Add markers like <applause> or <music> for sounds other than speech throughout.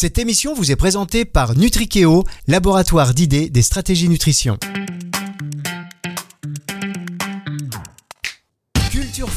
Cette émission vous est présentée par Nutrikeo, laboratoire d'idées des stratégies nutrition.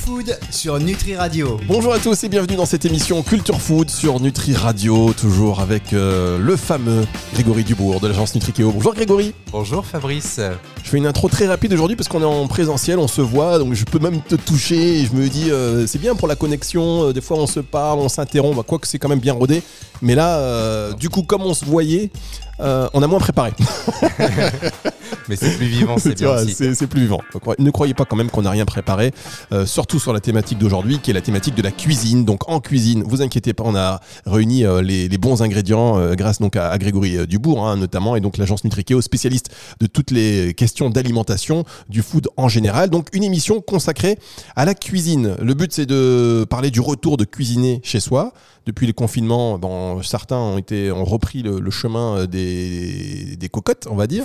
Food sur Nutri Radio. Bonjour à tous et bienvenue dans cette émission Culture Food sur Nutri Radio, toujours avec euh, le fameux Grégory Dubourg de l'agence Nutrikeo. Bonjour Grégory. Bonjour Fabrice. Je fais une intro très rapide aujourd'hui parce qu'on est en présentiel, on se voit, donc je peux même te toucher et je me dis euh, c'est bien pour la connexion, euh, des fois on se parle, on s'interrompt, bah, quoique c'est quand même bien rodé. Mais là, euh, du coup, comme on se voyait, euh, on a moins préparé. <laughs> Mais c'est plus vivant, <laughs> c'est bien aussi. c'est plus vivant. Ne croyez pas quand même qu'on n'a rien préparé, euh, surtout sur la thématique d'aujourd'hui, qui est la thématique de la cuisine. Donc en cuisine, vous inquiétez pas, on a réuni euh, les, les bons ingrédients euh, grâce donc à, à Grégory Dubourg, hein, notamment, et donc l'agence Nutrikeo, spécialiste de toutes les questions d'alimentation, du food en général. Donc une émission consacrée à la cuisine. Le but c'est de parler du retour de cuisiner chez soi. Depuis le confinement, bon, certains ont été ont repris le, le chemin des, des cocottes, on va dire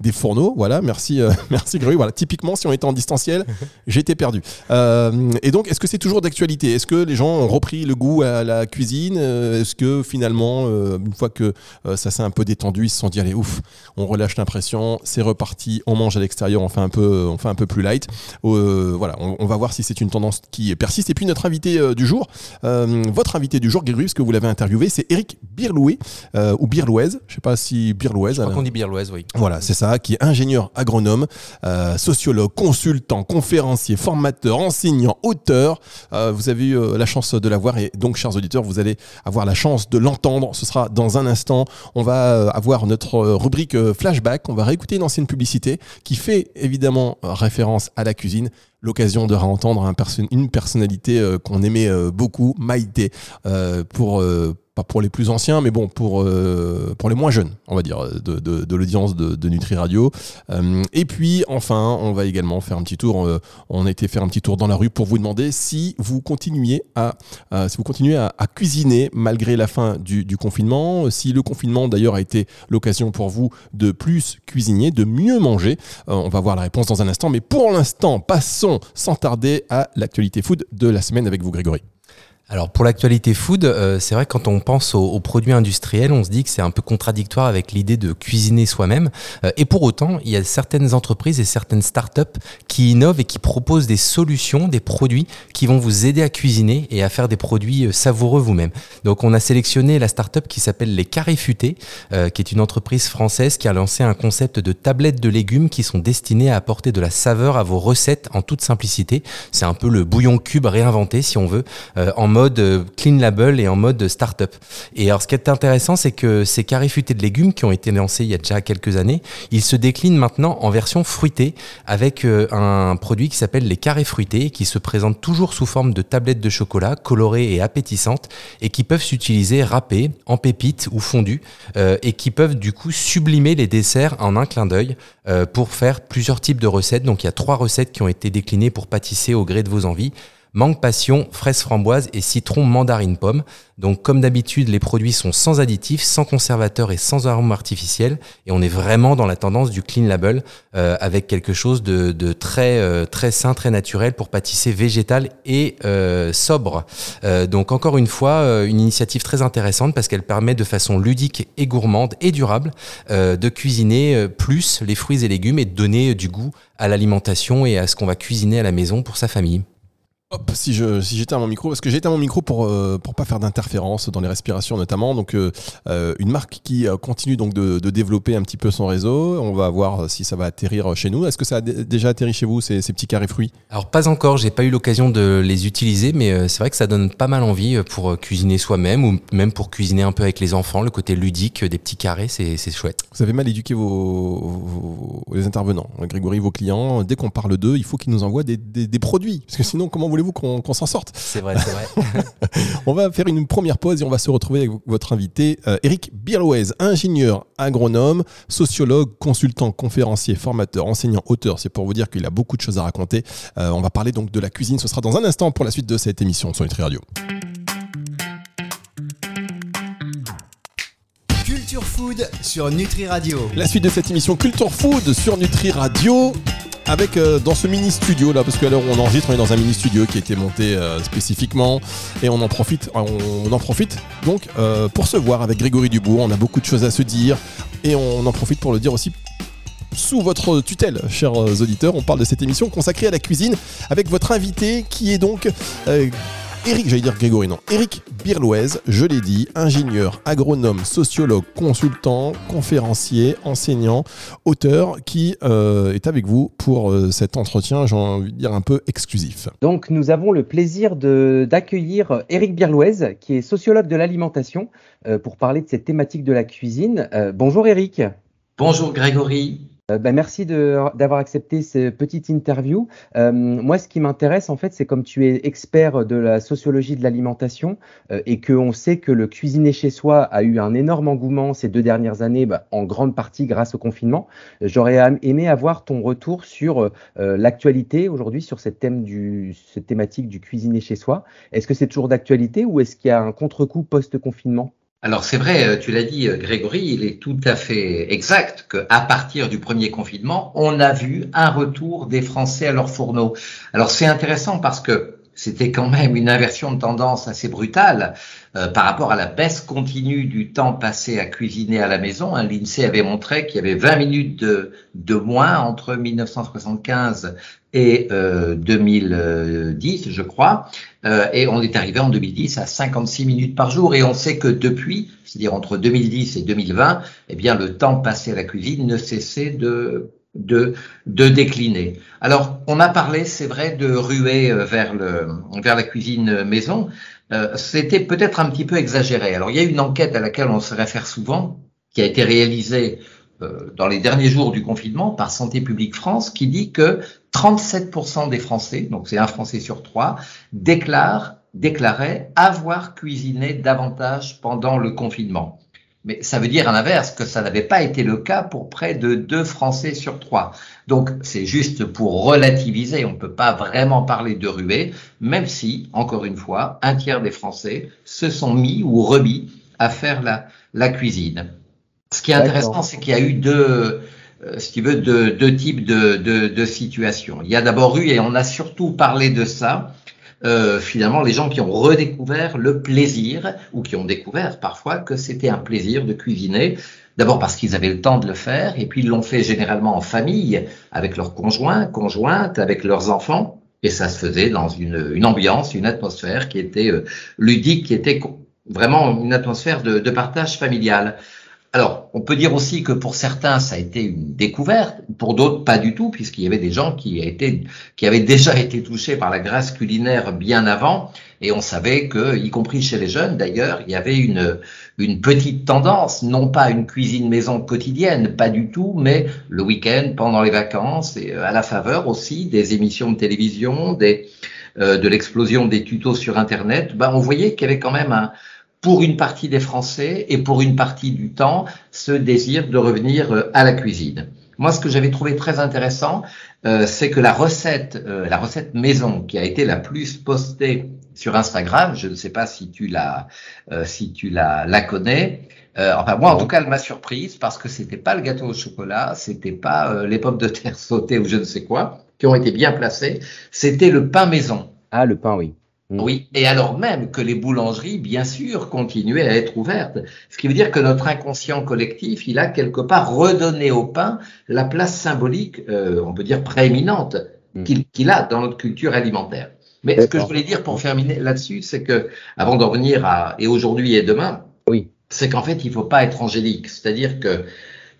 des fourneaux. Voilà, merci, euh, <laughs> merci Grégory. Voilà, typiquement, si on était en distanciel, <laughs> j'étais perdu. Euh, et donc, est-ce que c'est toujours d'actualité? Est-ce que les gens ont repris le goût à la cuisine? Euh, Est-ce que finalement, euh, une fois que euh, ça s'est un peu détendu, ils se sont dit allez ouf, on relâche l'impression, c'est reparti, on mange à l'extérieur, on fait un peu, on fait un peu plus light. Euh, voilà, on, on va voir si c'est une tendance qui persiste. Et puis notre invité euh, du jour, euh, votre invité du jour, Grégory, parce que vous l'avez interviewé, c'est Eric Birlouet euh, ou Birlouez. Je sais pas si Birlouez. Je crois qu'on dit Birloise, oui. Voilà, c'est ça, qui est ingénieur agronome, euh, sociologue, consultant, conférencier, formateur, enseignant, auteur. Euh, vous avez eu euh, la chance de l'avoir et donc, chers auditeurs, vous allez avoir la chance de l'entendre. Ce sera dans un instant. On va avoir notre rubrique flashback. On va réécouter une ancienne publicité qui fait évidemment référence à la cuisine. L'occasion de réentendre une personnalité qu'on aimait beaucoup, Maïté, pour pas pour les plus anciens, mais bon, pour, euh, pour les moins jeunes, on va dire, de, de, l'audience de, Nutri Radio. Euh, et puis, enfin, on va également faire un petit tour. euh, on a été faire un petit tour dans la rue pour vous demander si vous continuiez à, si vous continuez à, à cuisiner malgré la fin du, du confinement. Si le confinement, d'ailleurs, a été l'occasion pour vous de plus cuisiner, de mieux manger. Euh, on va voir la réponse dans un instant. Mais pour l'instant, passons sans tarder à l'actualité food de la semaine avec vous, Grégory. Alors pour l'actualité food, euh, c'est vrai que quand on pense aux, aux produits industriels, on se dit que c'est un peu contradictoire avec l'idée de cuisiner soi-même. Euh, et pour autant, il y a certaines entreprises et certaines startups qui innovent et qui proposent des solutions, des produits qui vont vous aider à cuisiner et à faire des produits euh, savoureux vous-même. Donc on a sélectionné la startup qui s'appelle les Carrés Futés, euh, qui est une entreprise française qui a lancé un concept de tablettes de légumes qui sont destinées à apporter de la saveur à vos recettes en toute simplicité. C'est un peu le bouillon cube réinventé, si on veut, euh, en mode euh, clean label et en mode startup. Et alors, ce qui est intéressant, c'est que ces carrés futés de légumes qui ont été lancés il y a déjà quelques années, ils se déclinent maintenant en version fruitée avec euh, un produit qui s'appelle les carrés fruités, qui se présente toujours sous forme de tablettes de chocolat colorées et appétissantes et qui peuvent s'utiliser râpées, en pépites ou fondues euh, et qui peuvent du coup sublimer les desserts en un clin d'œil pour faire plusieurs types de recettes. Donc il y a trois recettes qui ont été déclinées pour pâtisser au gré de vos envies. Mangue passion, fraise framboise et citron mandarine pomme. Donc comme d'habitude, les produits sont sans additifs, sans conservateurs et sans arômes artificiels. Et on est vraiment dans la tendance du clean label euh, avec quelque chose de, très euh, très sain, très naturel pour pâtisser végétal et euh, sobre. Donc encore une fois, une initiative très intéressante parce qu'elle permet de façon ludique et gourmande et durable de cuisiner plus les fruits et légumes et de donner du goût à l'alimentation et à ce qu'on va cuisiner à la maison pour sa famille. Hop, si je si j'éteins mon micro, parce que j'ai éteint mon micro pour euh, pour pas faire d'interférence dans les respirations notamment. Donc euh, euh, une marque qui euh, continue donc de, de développer un petit peu son réseau. On va voir si ça va atterrir chez nous. Est-ce que ça a dé- déjà atterri chez vous ces, ces petits carrés fruits? Alors pas encore, j'ai pas eu l'occasion de les utiliser, mais c'est vrai que ça donne pas mal envie pour cuisiner soi-même ou même pour cuisiner un peu avec les enfants. Le côté ludique des petits carrés, c'est c'est chouette. Vous avez mal éduqué vos, vos- les intervenants, Grégory, vos clients. Dès qu'on parle d'eux, il faut qu'ils nous envoient des, des- des produits, parce que sinon, comment voulez-vous qu'on s'en sorte? C'est vrai, c'est vrai. <laughs> On va faire une première pause et on va se retrouver avec votre invité, euh, Eric Birlouez, ingénieur agronome, sociologue, consultant, conférencier, formateur, enseignant, auteur. C'est pour vous dire qu'il a beaucoup de choses à raconter. Euh, on va parler donc de la cuisine. Ce sera dans un instant pour la suite de cette émission sur Nutri Radio. Culture Food sur Nutri Radio. La suite de cette émission Culture Food sur Nutri Radio. Avec euh, dans ce mini studio là, parce qu'à l'heure où on enregistre, on est dans un mini studio qui a été monté euh, spécifiquement et on en profite, on, en profite donc euh, pour se voir avec Grégory Dubourg. On a beaucoup de choses à se dire et on en profite pour le dire aussi sous votre tutelle, chers auditeurs. On parle de cette émission consacrée à la cuisine avec votre invité qui est donc Eric, j'allais dire Grégory, non. Eric Birlouez, je l'ai dit, ingénieur, agronome, sociologue, consultant, conférencier, enseignant, auteur, qui euh, est avec vous pour euh, cet entretien, j'ai envie de dire un peu exclusif. Donc, nous avons le plaisir d'accueillir Eric Birlouez, qui est sociologue de l'alimentation, euh, pour parler de cette thématique de la cuisine. bonjour Eric. Bonjour Grégory. Euh, bah, merci d'avoir accepté cette petite interview. Euh, moi, ce qui m'intéresse, en fait, c'est comme tu es expert de la sociologie de l'alimentation euh, et qu'on sait que le cuisiner chez soi a eu un énorme engouement ces deux dernières années, bah, en grande partie grâce au confinement. J'aurais aimé avoir ton retour sur l'actualité aujourd'hui, sur cette, thème du, cette thématique du cuisiner chez soi. Est-ce que c'est toujours d'actualité ou est-ce qu'il y a un contre-coup post-confinement? Alors c'est vrai, euh, tu l'as dit euh, Grégory, il est tout à fait exact qu'à partir du premier confinement, on a vu un retour des Français à leurs fourneaux. Alors c'est intéressant parce que c'était quand même une inversion de tendance assez brutale euh, par rapport à la baisse continue du temps passé à cuisiner à la maison. Hein, L'INSEE avait montré qu'il y avait 20 minutes de, moins entre 1975 et euh, 2010, je crois. Euh, et on est arrivé en 2010 à 56 minutes par jour. Et on sait que depuis, c'est-à-dire entre 2010 et 2020, eh bien, le temps passé à la cuisine ne cessait de de, décliner. Alors, on a parlé, c'est vrai, de ruer euh, vers, le, vers la cuisine maison. Euh, C'était peut-être un petit peu exagéré. Alors, il y a une enquête à laquelle on se réfère souvent, qui a été réalisée euh, dans les derniers jours du confinement par Santé publique France, qui dit que 37% des Français, donc c'est un Français sur trois, déclarent, déclaraient avoir cuisiné davantage pendant le confinement. Mais ça veut dire à l'inverse que ça n'avait pas été le cas pour près de deux Français sur trois. Donc c'est juste pour relativiser, on ne peut pas vraiment parler de ruée, même si, encore une fois, un tiers des Français se sont mis ou remis à faire la, la cuisine. Ce qui est intéressant, c'est qu'il y a eu deux, euh, si tu veux, deux, deux types de, de, de situations. Il y a d'abord eu, et on a surtout parlé de ça, euh, finalement les gens qui ont redécouvert le plaisir ou qui ont découvert parfois que c'était un plaisir de cuisiner. D'abord parce qu'ils avaient le temps de le faire et puis ils l'ont fait généralement en famille avec leurs conjoints, conjointes, avec leurs enfants. Et ça se faisait dans une, une ambiance, une atmosphère qui était euh, ludique, qui était vraiment une atmosphère de, de partage familial. Alors, on peut dire aussi que pour certains, ça a été une découverte, pour d'autres, pas du tout, puisqu'il y avait des gens qui, été, qui avaient déjà été touchés par la grâce culinaire bien avant, et on savait que, y compris chez les jeunes d'ailleurs, il y avait une, une petite tendance, non pas une cuisine maison quotidienne, pas du tout, mais le week-end, pendant les vacances, et euh, à la faveur aussi des émissions de télévision, des, euh, de l'explosion des tutos sur Internet, ben, on voyait qu'il y avait quand même un, pour une partie des Français et pour une partie du temps ce désir de revenir euh, à la cuisine. Moi, ce que j'avais trouvé très intéressant, euh, c'est que la recette, euh, la recette maison qui a été la plus postée sur Instagram, je ne sais pas si tu la, si tu la, la connais. enfin, moi, en tout cas, elle m'a surprise parce que c'était pas le gâteau au chocolat, c'était pas les pommes de terre sautées ou je ne sais quoi qui ont été bien placées, c'était le pain maison. Ah, le pain, oui. Mm. Oui, et alors même que les boulangeries, bien sûr, continuaient à être ouvertes. Ce qui veut dire que notre inconscient collectif, il a quelque part redonné au pain la place symbolique, euh, on peut dire prééminente, mm. qu'il a dans notre culture alimentaire. Mais ce que je voulais dire pour terminer là-dessus, c'est que, avant d'en venir à et aujourd'hui et demain, oui. c'est qu'en fait, il faut pas être angélique. C'est-à-dire que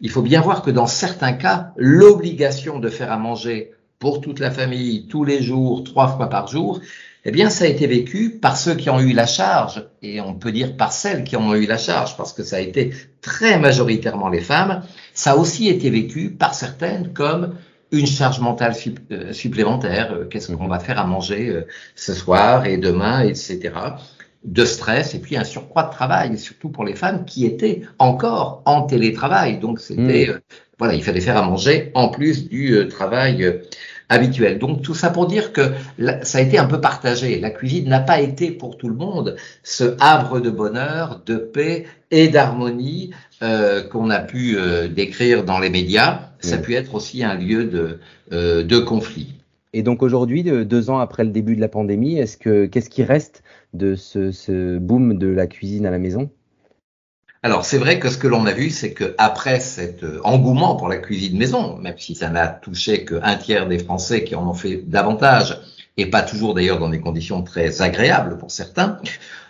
il faut bien voir que dans certains cas, l'obligation de faire à manger pour toute la famille, tous les jours, trois fois par jour, eh bien, ça a été vécu par ceux qui ont eu la charge, et on peut dire par celles qui ont eu la charge, parce que ça a été très majoritairement les femmes. Ça a aussi été vécu par certaines comme une charge mentale euh, supplémentaire. Euh, qu'est-ce qu'on va faire à manger euh, ce soir et demain, etc. De stress et puis un surcroît de travail, surtout pour les femmes qui étaient encore en télétravail. Donc c'était, mmh. voilà, il fallait faire à manger en plus du travail habituel. Donc tout ça pour dire que ça a été un peu partagé. La cuisine n'a pas été pour tout le monde ce havre de bonheur, de paix et d'harmonie euh, qu'on a pu euh, décrire dans les médias, ça peut être aussi un lieu de, euh, de conflit. Et donc aujourd'hui, deux ans après le début de la pandémie, est-ce que qu'est-ce qui reste de ce, ce boom de la cuisine à la maison? Alors c'est vrai que ce que l'on a vu, c'est que après cet engouement pour la cuisine maison, même si ça n'a touché qu'un tiers des Français qui en ont fait davantage, et pas toujours d'ailleurs dans des conditions très agréables pour certains,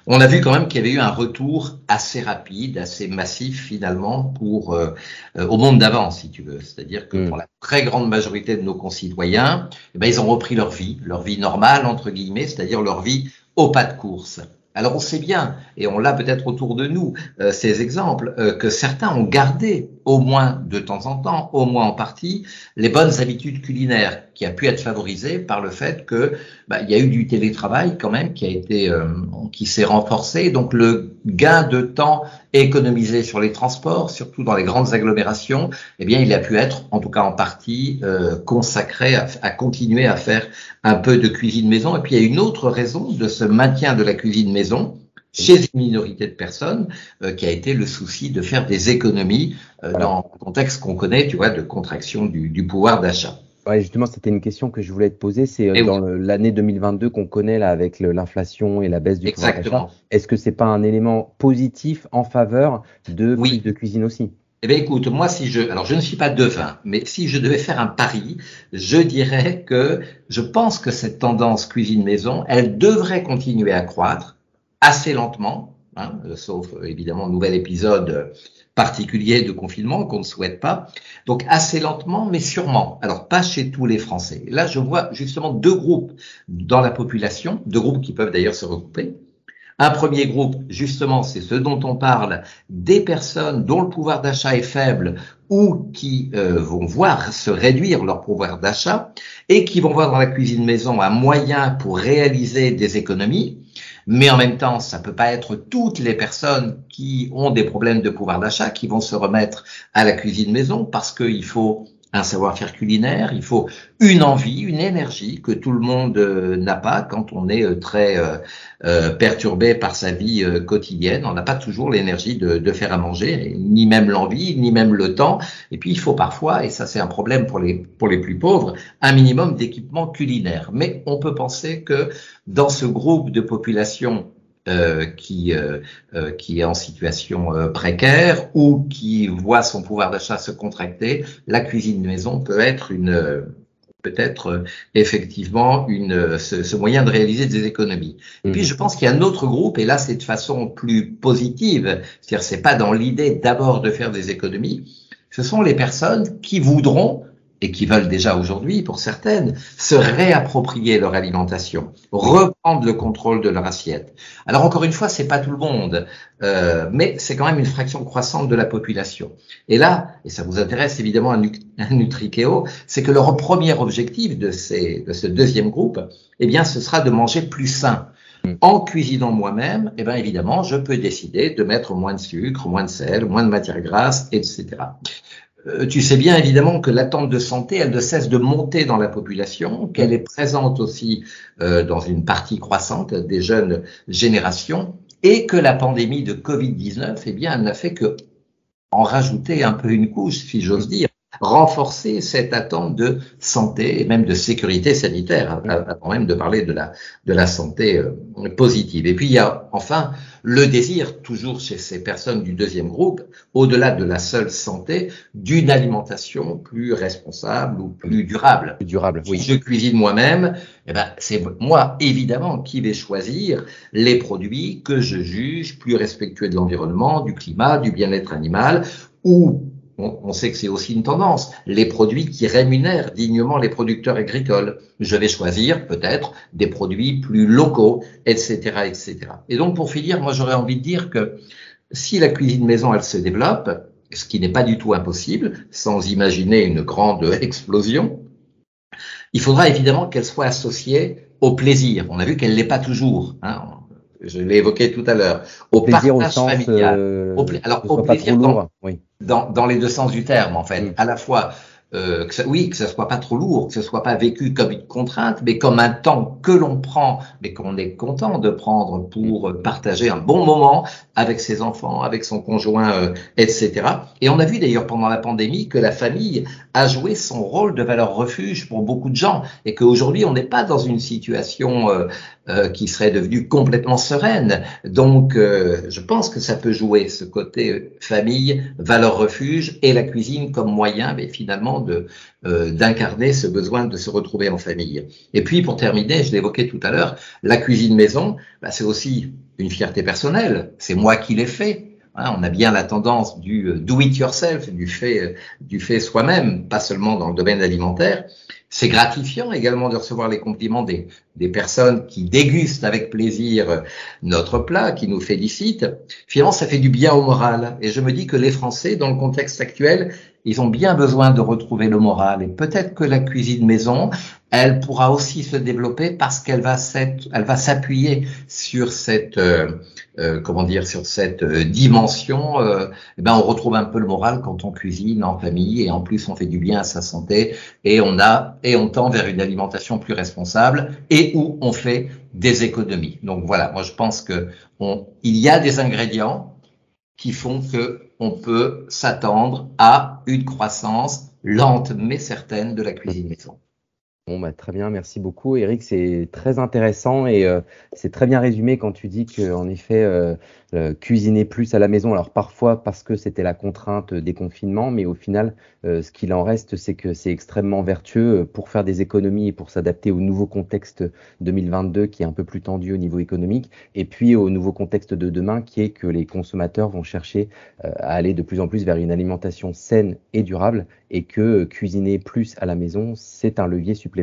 on a vu quand même qu'il y avait eu un retour assez rapide, assez massif finalement pour euh, euh, au monde d'avant, si tu veux. C'est-à-dire que mm. pour la très grande majorité de nos concitoyens, eh ben, ils ont repris leur vie, leur vie normale entre guillemets, c'est-à-dire leur vie au pas de course. Alors on sait bien, et on l'a peut-être autour de nous, euh, ces exemples, euh, que certains ont gardé, au moins de temps en temps, au moins en partie, les bonnes habitudes culinaires, qui a pu être favorisées par le fait que bah, il y a eu du télétravail quand même qui a été, euh, qui s'est renforcé. Donc le gain de temps économisé sur les transports, surtout dans les grandes agglomérations, eh bien il a pu être, en tout cas en partie, consacré à, à continuer à faire un peu de cuisine maison. Et puis il y a une autre raison de ce maintien de la cuisine maison chez une minorité de personnes euh, qui a été le souci de faire des économies euh, dans le contexte qu'on connaît, tu vois, de contraction du, pouvoir d'achat. Ouais, justement, c'était une question que je voulais te poser. C'est euh, dans l'année 2022 qu'on connaît là avec l'inflation et la baisse du pouvoir d'achat. Est-ce que c'est pas un élément positif en faveur de oui. de cuisine aussi? Eh bien, écoute, moi, si je, alors je ne suis pas devin, mais si je devais faire un pari, je dirais que je pense que cette tendance cuisine maison, elle devrait continuer à croître assez lentement, hein, sauf évidemment nouvel épisode particulier de confinement qu'on ne souhaite pas. Donc assez lentement, mais sûrement. Alors pas chez tous les Français. Là, je vois justement deux groupes dans la population, deux groupes qui peuvent d'ailleurs se regrouper. Un premier groupe, justement, c'est ce dont on parle, des personnes dont le pouvoir d'achat est faible ou qui euh, vont voir se réduire leur pouvoir d'achat et qui vont voir dans la cuisine maison un moyen pour réaliser des économies mais en même temps, ça peut pas être toutes les personnes qui ont des problèmes de pouvoir d'achat qui vont se remettre à la cuisine maison parce qu'il faut un savoir-faire culinaire, il faut une envie, une énergie que tout le monde euh, n'a pas quand on est euh, très euh, perturbé par sa vie quotidienne. On n'a pas toujours l'énergie de, de, faire à manger, ni même l'envie, ni même le temps. Et puis il faut parfois, et ça c'est un problème pour les pour les plus pauvres, un minimum d'équipement culinaire. Mais on peut penser que dans ce groupe de population euh, qui, euh, euh, qui est en situation précaire ou qui voit son pouvoir d'achat se contracter, la cuisine de maison peut être une peut-être effectivement une, ce, moyen de réaliser des économies. Et puis mhm. je pense qu'il y a un autre groupe, et là c'est de façon plus positive, c'est-à-dire c'est pas dans l'idée d'abord de faire des économies, ce sont les personnes qui voudront et qui veulent déjà aujourd'hui, pour certaines, se réapproprier leur alimentation, reprendre le contrôle de leur assiette. Alors encore une fois, c'est pas tout le monde, euh, mais c'est quand même une fraction croissante de la population. Et là, et ça vous intéresse évidemment à, Nutrikeo, c'est que leur premier objectif de, ces, de ce deuxième groupe, eh bien, ce sera de manger plus sain. En cuisinant moi-même, eh bien évidemment, je peux décider de mettre moins de sucre, moins de sel, moins de matière grasse, etc. Euh, tu sais bien évidemment que l'attente de santé, elle ne cesse de monter dans la population, qu'elle est présente aussi euh, dans une partie croissante des jeunes générations, et que la pandémie de Covid-19, eh bien, elle n'a fait que en rajouter un peu une couche, si j'ose dire, renforcer cette attente de santé et même de sécurité sanitaire, avant même de parler de la, de la santé euh, positive. Et puis il y a enfin le désir, toujours chez ces personnes du deuxième groupe, au-delà de la seule santé, d'une alimentation plus responsable ou plus durable. Plus durable, oui. Si je cuisine moi-même, eh ben, c'est moi, évidemment, qui vais choisir les produits que je juge plus respectueux de l'environnement, du climat, du bien-être animal, ou on, sait que c'est aussi une tendance, les produits qui rémunèrent dignement les producteurs agricoles. Je vais choisir peut-être des produits plus locaux, etc., etc. Et donc, pour finir, moi, j'aurais envie de dire que si la cuisine maison, elle se développe, ce qui n'est pas du tout impossible, sans imaginer une grande <laughs> explosion, il faudra évidemment qu'elle soit associée au plaisir. On a vu qu'elle l'est pas toujours. Hein je l'ai évoqué tout à l'heure, au, plaisir au sens, familial. Euh, alors au plaisir dans, oui. dans, dans, les deux sens du terme en fait, à la fois euh, que ça, oui, que ça soit pas trop lourd, que ce soit pas vécu comme une contrainte, mais comme un temps que l'on prend, mais qu'on est content de prendre pour partager un bon moment avec ses enfants, avec son conjoint, euh, etc. Et on a vu d'ailleurs pendant la pandémie que la famille a joué son rôle de valeur refuge pour beaucoup de gens et qu'aujourd'hui on n'est pas dans une situation euh, euh, qui serait devenue complètement sereine. Donc je pense que ça peut jouer ce côté famille, valeur refuge et la cuisine comme moyen, mais finalement de d'incarner ce besoin de se retrouver en famille. Et puis pour terminer, je l'évoquais tout à l'heure, la cuisine maison, bah, c'est aussi une fierté personnelle. C'est moi qui l'ai fait. On a bien la tendance du euh, do it yourself, du fait, euh, du fait soi-même, pas seulement dans le domaine alimentaire. C'est gratifiant également de recevoir les compliments des, des personnes qui dégustent avec plaisir euh, notre plat, qui nous félicitent. Finalement, ça fait du bien au moral. Et je me dis que les Français, dans le contexte actuel, ils ont bien besoin de retrouver le moral. Et peut-être que la cuisine maison, elle pourra aussi se développer parce qu'elle va elle va s'appuyer sur cette euh, euh, comment dire sur cette euh, dimension. et eh ben on retrouve un peu le moral quand on cuisine en famille et en plus on fait du bien à sa santé et on a et on tend vers une alimentation plus responsable et où on fait des économies. Donc voilà, moi je pense que il y a des ingrédients qui font que on peut s'attendre à une croissance lente mais certaine de la cuisine maison. Bon, bah, très bien, merci beaucoup. Eric, c'est très intéressant et euh, c'est très bien résumé quand tu dis qu'en effet, euh, euh, cuisiner plus à la maison. Alors parfois parce que c'était la contrainte des confinements, mais au final, ce qu'il en reste, c'est que c'est extrêmement vertueux pour faire des économies et pour s'adapter au nouveau contexte 2022 qui est un peu plus tendu au niveau économique, et puis au nouveau contexte de demain qui est que les consommateurs vont chercher à aller de plus en plus vers une alimentation saine et durable, et que cuisiner plus à la maison, c'est un levier supplémentaire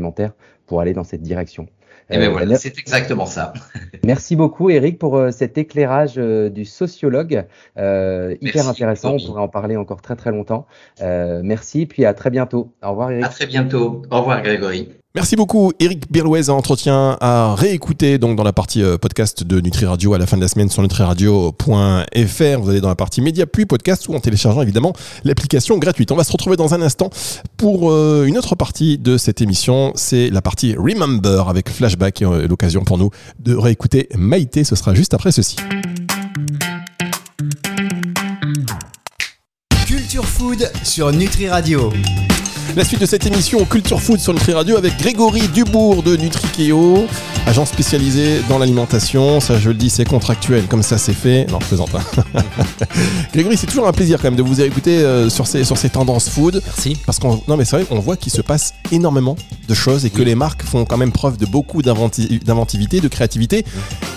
pour aller dans cette direction. Eh ben voilà, c'est exactement ça. <laughs> Merci beaucoup Eric pour euh, cet éclairage euh, du sociologue, euh, hyper intéressant. On pourrait en parler encore très très longtemps. merci, puis à très bientôt. Au revoir Eric. À très bientôt. Au revoir Grégory. Merci beaucoup, Eric Birlouez, entretien à réécouter donc dans la partie euh, podcast de Nutri Radio à la fin de la semaine sur nutriradio.fr. Vous allez dans la partie média puis podcast ou en téléchargeant évidemment l'application gratuite. On va se retrouver dans un instant pour euh, une autre partie de cette émission. C'est la partie Remember avec Flashback et euh, l'occasion pour nous de réécouter Maïté. Ce sera juste après ceci. Culture Food sur Nutri Radio. La suite de cette émission Culture Food sur Nutri Radio avec Grégory Dubourg de Nutrikeo, agent spécialisé dans l'alimentation. Ça, je le dis, c'est contractuel, comme ça c'est fait. Non, je plaisante. Hein. <laughs> Grégory, c'est toujours un plaisir quand même de vous écouter euh, sur, ces, sur ces tendances food. Merci. Parce qu'on non mais c'est vrai qu'on voit qu'il se passe énormément de choses et que les marques font quand même preuve de beaucoup d'inventivité, de créativité.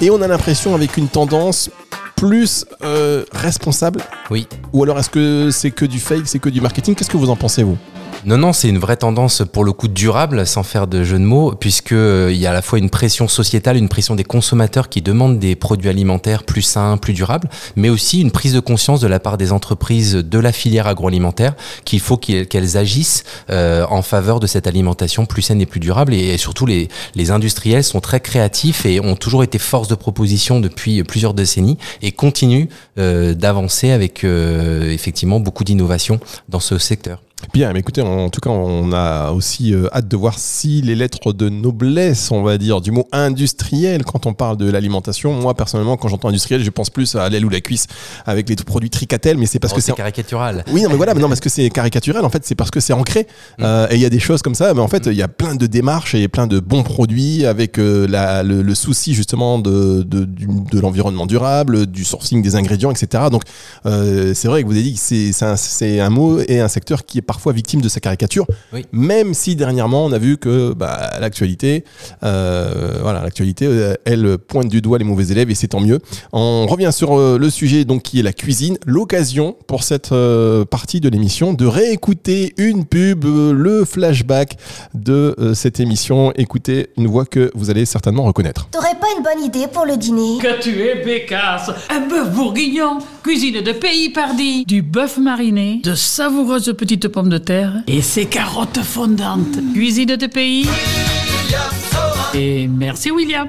Et on a l'impression avec une tendance plus euh, responsable. Oui. Ou alors est-ce que c'est que du fake, c'est que du marketing? Qu'est-ce que vous en pensez vous? Non, non, c'est une vraie tendance pour le coup durable, sans faire de jeu de mots, puisque euh, il y a à la fois une pression sociétale, une pression des consommateurs qui demandent des produits alimentaires plus sains, plus durables, mais aussi une prise de conscience de la part des entreprises de la filière agroalimentaire qu'il faut qu'elles agissent euh, en faveur de cette alimentation plus saine et plus durable. Et, surtout, les, les industriels sont très créatifs et ont toujours été force de proposition depuis plusieurs décennies et continuent euh, d'avancer avec effectivement beaucoup d'innovation dans ce secteur. Bien, mais écoutez, en tout cas, on a aussi euh, hâte de voir si les lettres de noblesse, on va dire, du mot industriel, quand on parle de l'alimentation, moi personnellement, quand j'entends industriel, je pense plus à l'aile ou la cuisse avec les produits tricatel, mais c'est parce oh, que c'est caricatural. Oui, non, mais voilà, mais non, parce que c'est caricatural, en fait, c'est parce que c'est ancré. Mm. Euh, et il y a des choses comme ça, mais en fait, il y a plein de démarches et plein de bons produits avec euh, la, le, souci justement de, de, de l'environnement durable, du sourcing des ingrédients, etc. Donc, c'est vrai que vous avez dit que c'est un, un mot et un secteur qui est parfois victime de sa caricature, même si dernièrement on a vu que bah, l'actualité, euh, voilà, l'actualité, euh, elle pointe du doigt les mauvais élèves et c'est tant mieux. On revient sur euh, le sujet donc qui est la cuisine, l'occasion pour cette partie de l'émission de réécouter une pub, le flashback de cette émission. Écoutez une voix que vous allez certainement reconnaître. T'aurais pas une bonne idée pour le dîner? Que tu es bécasse Un bœuf bourguignon, cuisine de pays pardi, du bœuf mariné, de savoureuses petites pommes de terre et ses carottes fondantes. Cuisine de pays. Et merci William.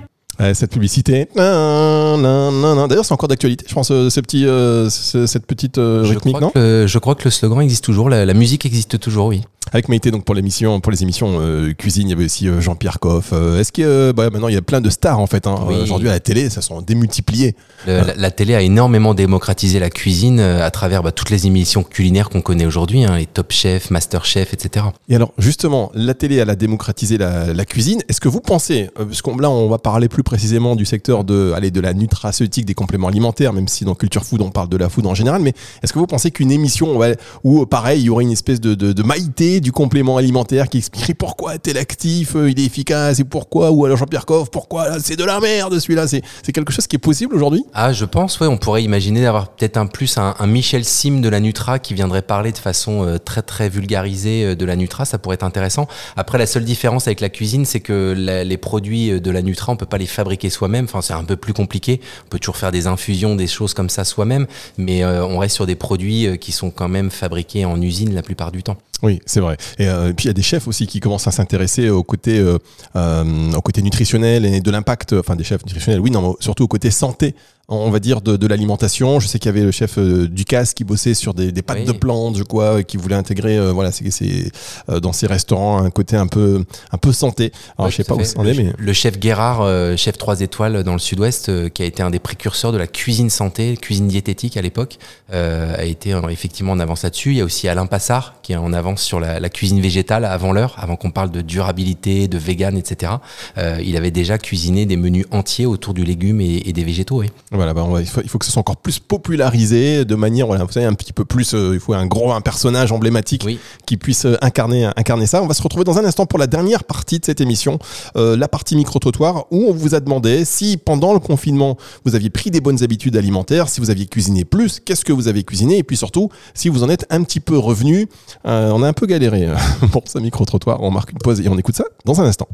cette publicité. D'ailleurs, c'est encore d'actualité. Je pense euh, ce petit, euh, cette petite euh, rythmique, je crois, non? que, Je crois que le slogan existe toujours. La, musique existe toujours, oui. Avec Maïté, donc pour l'émission, pour les émissions euh, cuisine, il y avait aussi euh, Jean-Pierre Coff. Euh, Est-ce que bah, maintenant il y a plein de stars en fait. hein. Oui. Aujourd'hui à la télé, ça sont démultipliés. Le- la, la télé a énormément démocratisé la cuisine à travers bah, toutes les émissions culinaires qu'on connaît aujourd'hui, hein, les Top Chef, Master Chef, etc. Et alors justement, la télé elle a démocratisé la, la cuisine. Est-ce que vous pensez, parce qu'on là on va parler plus précisément du secteur de, allez, de la nutraceutique, des compléments alimentaires, même si dans Culture Food on parle de la food en général, mais est-ce que vous pensez qu'une émission où pareil il y aurait une espèce de, de, de maïté du complément alimentaire qui expliquerait pourquoi tel actif euh, il est efficace et pourquoi, ou alors Jean-Pierre Coff, pourquoi c'est de la merde celui-là, c'est quelque chose qui est possible aujourd'hui? Ah, je pense, ouais, on pourrait imaginer d'avoir peut-être un plus un, Michel Sim de la Nutra qui viendrait parler de façon euh, très très vulgarisée euh, de la Nutra, ça pourrait être intéressant. Après, la seule différence avec la cuisine, c'est que les produits de la Nutra, on peut pas les fabriquer soi-même. Enfin, c'est un peu plus compliqué. On peut toujours faire des infusions, des choses comme ça soi-même, mais on reste sur des produits qui sont quand même fabriqués en usine la plupart du temps. Oui, c'est vrai. Et, euh, puis il y a des chefs aussi qui commencent à s'intéresser au côté, euh, euh, au côté nutritionnel et de l'impact, enfin des chefs nutritionnels, oui, non, surtout au côté santé, on va dire, de, de l'alimentation. Je sais qu'il y avait le chef euh, Ducasse qui bossait sur des, des pâtes Oui. de plantes, je crois, euh, qui voulait intégrer, euh, voilà, c'est, c'est euh, dans ses restaurants un côté un peu, un peu santé. Alors Ouais, je sais pas où ça en est, mais le chef Guérard, euh, chef 3 étoiles dans le sud-ouest, euh, qui a été un des précurseurs de la cuisine santé, cuisine diététique à l'époque, euh, a été effectivement en avance là-dessus. Il y a aussi Alain Passard, qui est en avance sur la, la cuisine végétale avant l'heure, avant qu'on parle de durabilité, de vegan, etc. Euh, il avait déjà cuisiné des menus entiers autour du légume et, et des végétaux. Oui. Voilà, bah, on va- il, faut, il faut que ce soit encore plus popularisé de manière, voilà, vous savez, un petit peu plus. euh, il faut un gros, un personnage emblématique Oui. qui puisse euh, incarner, incarner ça. On va se retrouver dans un instant pour la dernière partie de cette émission, euh, la partie micro-trottoir, où on vous a demandé si pendant le confinement vous aviez pris des bonnes habitudes alimentaires, si vous aviez cuisiné plus, qu'est-ce que vous avez cuisiné, et puis surtout si vous en êtes un petit peu revenu. Euh, on a un peu galéré euh, <laughs> pour ce micro-trottoir. On marque une pause et on écoute ça dans un instant.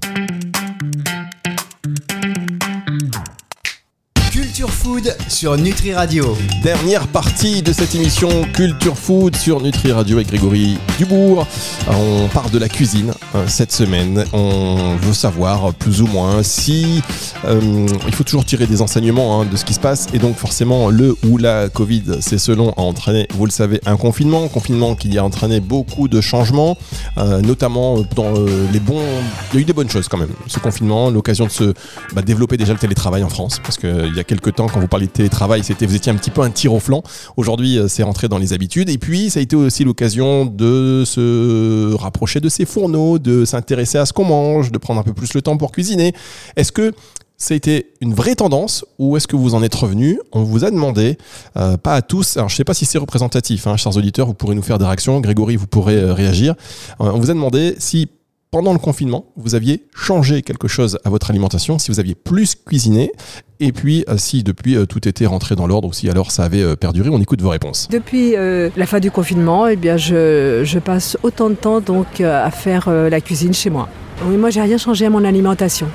Culture Food sur Nutri Radio. Dernière partie de cette émission Culture Food sur Nutri Radio avec Grégory Dubourg. On parle de la cuisine euh, cette semaine. On veut savoir plus ou moins si euh, il faut toujours tirer des enseignements hein, de ce qui se passe et donc forcément le ou la Covid, c'est selon a entraîné, vous le savez, un confinement, confinement qui a entraîné beaucoup de changements, euh, notamment dans euh, les bons. Il y a eu des bonnes choses quand même. Ce confinement, l'occasion de se bah, développer déjà le télétravail en France parce qu'il y a quelques temps quand vous parliez de télétravail, c'était vous étiez un petit peu un tir au flanc. Aujourd'hui, euh, c'est rentré dans les habitudes. Et puis, ça a été aussi l'occasion de se rapprocher de ses fourneaux, de s'intéresser à ce qu'on mange, de prendre un peu plus le temps pour cuisiner. Est-ce que ça a été une vraie tendance ou est-ce que vous en êtes revenu? On vous a demandé, euh, pas à tous, alors je ne sais pas si c'est représentatif, hein, chers auditeurs, vous pourrez nous faire des réactions, Grégory, vous pourrez euh, réagir. On vous a demandé si pendant le confinement, vous aviez changé quelque chose à votre alimentation, si vous aviez plus cuisiné, et puis euh, si depuis euh, tout était rentré dans l'ordre, ou si alors ça avait euh, perduré. On écoute vos réponses. Depuis euh, la fin du confinement, eh bien, je, je passe autant de temps donc à faire euh, la cuisine chez moi. Oui, moi, j'ai rien changé à mon alimentation.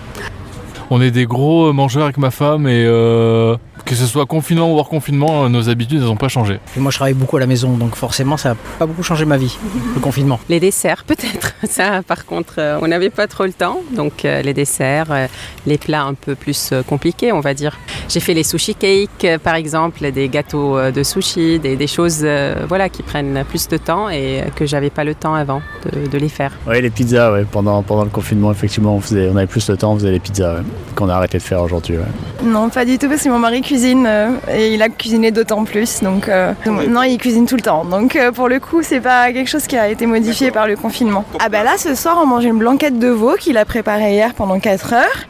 On est des gros mangeurs avec ma femme et euh, que ce soit confinement ou hors confinement, euh, nos habitudes n'ont pas changé. Et moi je travaille beaucoup à la maison, donc forcément ça n'a pas beaucoup changé ma vie, le <laughs> confinement. Les desserts, peut-être. <laughs> Ça, par contre, euh, on n'avait pas trop le temps. Donc, euh, les desserts, les plats un peu plus compliqués, on va dire. J'ai fait les sushi cakes, par exemple, des gâteaux de sushi, des, des choses voilà, qui prennent plus de temps et que j'avais pas le temps avant de, de les faire. Oui, les pizzas, ouais. pendant, pendant le confinement, effectivement, on, faisait, on avait plus de temps, on faisait les pizzas, ouais, qu'on a arrêté de faire aujourd'hui. ouais. Non, pas du tout, parce que mon mari cuisine euh, et il a cuisiné d'autant plus. Donc, euh, non, il cuisine tout le temps. Donc, euh, pour le coup, c'est pas quelque chose qui a été modifié par le confinement. Ah, bah là, ce soir, on mange une blanquette de veau qu'il a préparée hier pendant 4 heures.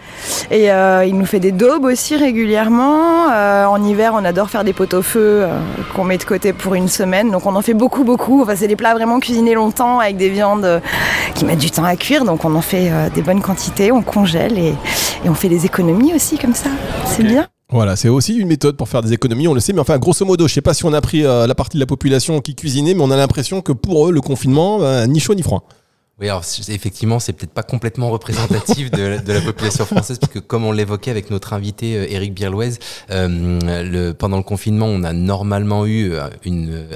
Et euh, il nous fait des daubes aussi régulièrement. Euh, en hiver, on adore faire des pot au feu euh, qu'on met de côté pour une semaine. Donc, on en fait beaucoup, beaucoup. Enfin, c'est des plats vraiment cuisinés longtemps avec des viandes qui mettent du temps à cuire. Donc, on en fait des bonnes quantités, on congèle et, et on fait des économies aussi comme ça. C'est bien. Voilà, c'est aussi une méthode pour faire des économies, on le sait, mais enfin, grosso modo, je sais pas si on a pris euh, la partie de la population qui cuisinait, mais on a l'impression que pour eux, le confinement, euh, ni chaud ni froid. Oui, alors effectivement, c'est peut-être pas complètement représentatif de, la- de la population française, parce que comme on l'évoquait avec notre invité euh, Éric Birlouez, euh, le, pendant le confinement, on a normalement eu euh, une,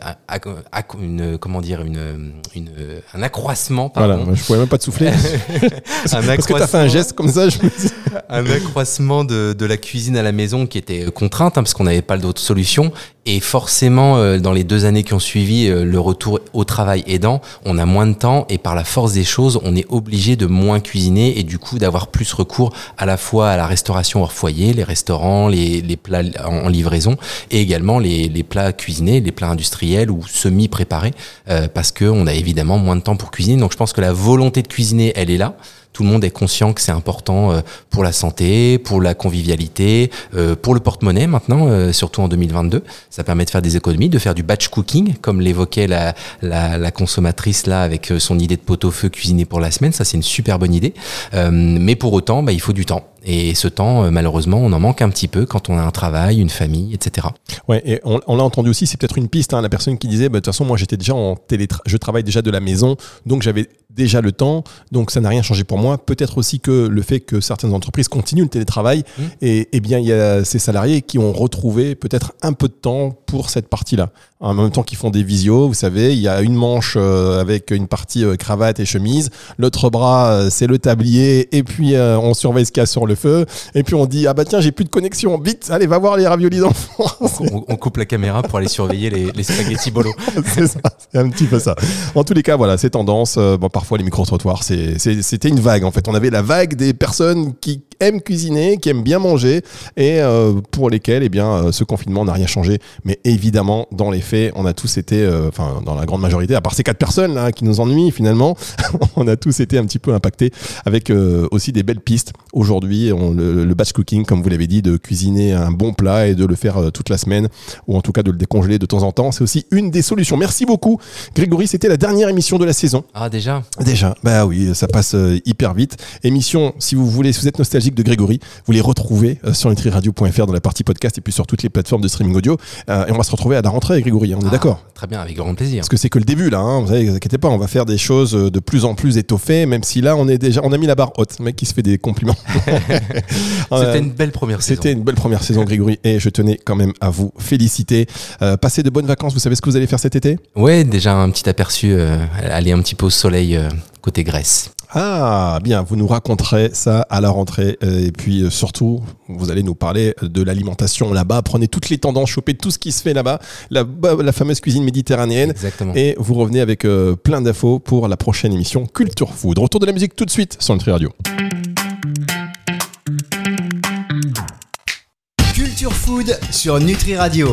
comment dire, une, une, un accroissement, pardon. Voilà, je pouvais même pas te souffler. <laughs> un Parce que t'as fait un geste comme ça, je me dis. un accroissement de, de la cuisine à la maison qui était contrainte hein, parce qu'on n'avait pas d'autre solution et forcément dans les deux années qui ont suivi le retour au travail aidant on a moins de temps et par la force des choses on est obligé de moins cuisiner et du coup d'avoir plus recours à la fois à la restauration hors foyer les restaurants les, plats en, livraison et également les, plats cuisinés les plats industriels ou semi préparés euh, parce que on a évidemment moins de temps pour cuisiner. Donc je pense que la volonté de cuisiner elle est là tout le monde est conscient que c'est important euh, pour la santé, pour la convivialité, euh, pour le porte-monnaie maintenant, euh, surtout en 2022. Ça permet de faire des économies, de faire du batch cooking, comme l'évoquait la, la, la consommatrice là avec son idée de pot-au-feu cuisiné pour la semaine. Ça, c'est une super bonne idée. Mais pour autant, bah, il faut du temps. Et ce temps, malheureusement, on en manque un petit peu quand on a un travail, une famille, etc. Ouais, et on, on l'a entendu aussi, c'est peut-être une piste, hein, la personne qui disait, bah, de toute façon, moi j'étais déjà en télétra je travaille déjà de la maison, donc j'avais déjà le temps, donc ça n'a rien changé pour moi. Peut-être aussi que le fait que certaines entreprises continuent le télétravail, Mmh. et, et bien il y a ces salariés qui ont retrouvé peut-être un peu de temps pour cette partie-là. En même temps qu'ils font des visios, vous savez, il y a une manche euh, avec une partie euh, cravate et chemise, l'autre bras euh, c'est le tablier, et puis on surveille ce qu'il y a sur le feu, et puis on dit ah bah tiens j'ai plus de connexion, vite, allez va voir les raviolis d'enfants. <laughs> On, on coupe la caméra pour aller surveiller les, les spaghettis bolo. <laughs> c'est ça, c'est un petit peu ça. En tous les cas, voilà, ces tendances, bon, parfois les micro-trottoirs, c'était une vague en fait. On avait la vague des personnes qui aiment cuisiner, qui aiment bien manger et euh, pour lesquelles eh bien, euh, ce confinement n'a rien changé. Mais évidemment, dans les faits, on a tous été, euh, enfin, dans la grande majorité, à part ces quatre personnes là qui nous ennuient finalement, <laughs> on a tous été un petit peu impactés avec euh, aussi des belles pistes. Aujourd'hui, le, le batch cooking, comme vous l'avez dit, de cuisiner un bon plat et de le faire euh, toute la semaine ou en tout cas de le décongeler de temps en temps, c'est aussi une des solutions. Merci beaucoup, Grégory. C'était la dernière émission de la saison. Ah déjà? Déjà, bah oui, ça passe euh, hyper vite. Émission, si vous voulez, si vous êtes nostalgique de Grégory, vous les retrouvez euh, sur nutriradio.fr dans la partie podcast et puis sur toutes les plateformes de streaming audio. Euh, et on va se retrouver à la rentrée, Grégory. hein, on est Ah, d'accord Très bien, avec grand plaisir. parce que c'est que le début là, hein, vous savez, vous inquiétez pas, on va faire des choses de plus en plus étoffées, même si là on est déjà, on a mis la barre haute, Le mec qui se fait des compliments. <laughs> C'était une belle première saison. C'était une belle première saison, Grégory, et je tenais quand même à vous féliciter. Euh, passez de bonnes vacances, vous savez ce que vous allez faire cet été? Ouais, déjà un petit aperçu, euh, aller un petit peu au soleil euh, côté Grèce. Ah, bien, vous nous raconterez ça à la rentrée. euh, Et puis euh, surtout, vous allez nous parler de l'alimentation là-bas. Prenez toutes les tendances, chopez tout ce qui se fait là-bas, la, bah, la fameuse cuisine méditerranéenne. Exactement. Et vous revenez avec euh, plein d'infos pour la prochaine émission Culture Food. Retour de la musique tout de suite sur Nutri Radio. Culture Food sur Nutri Radio.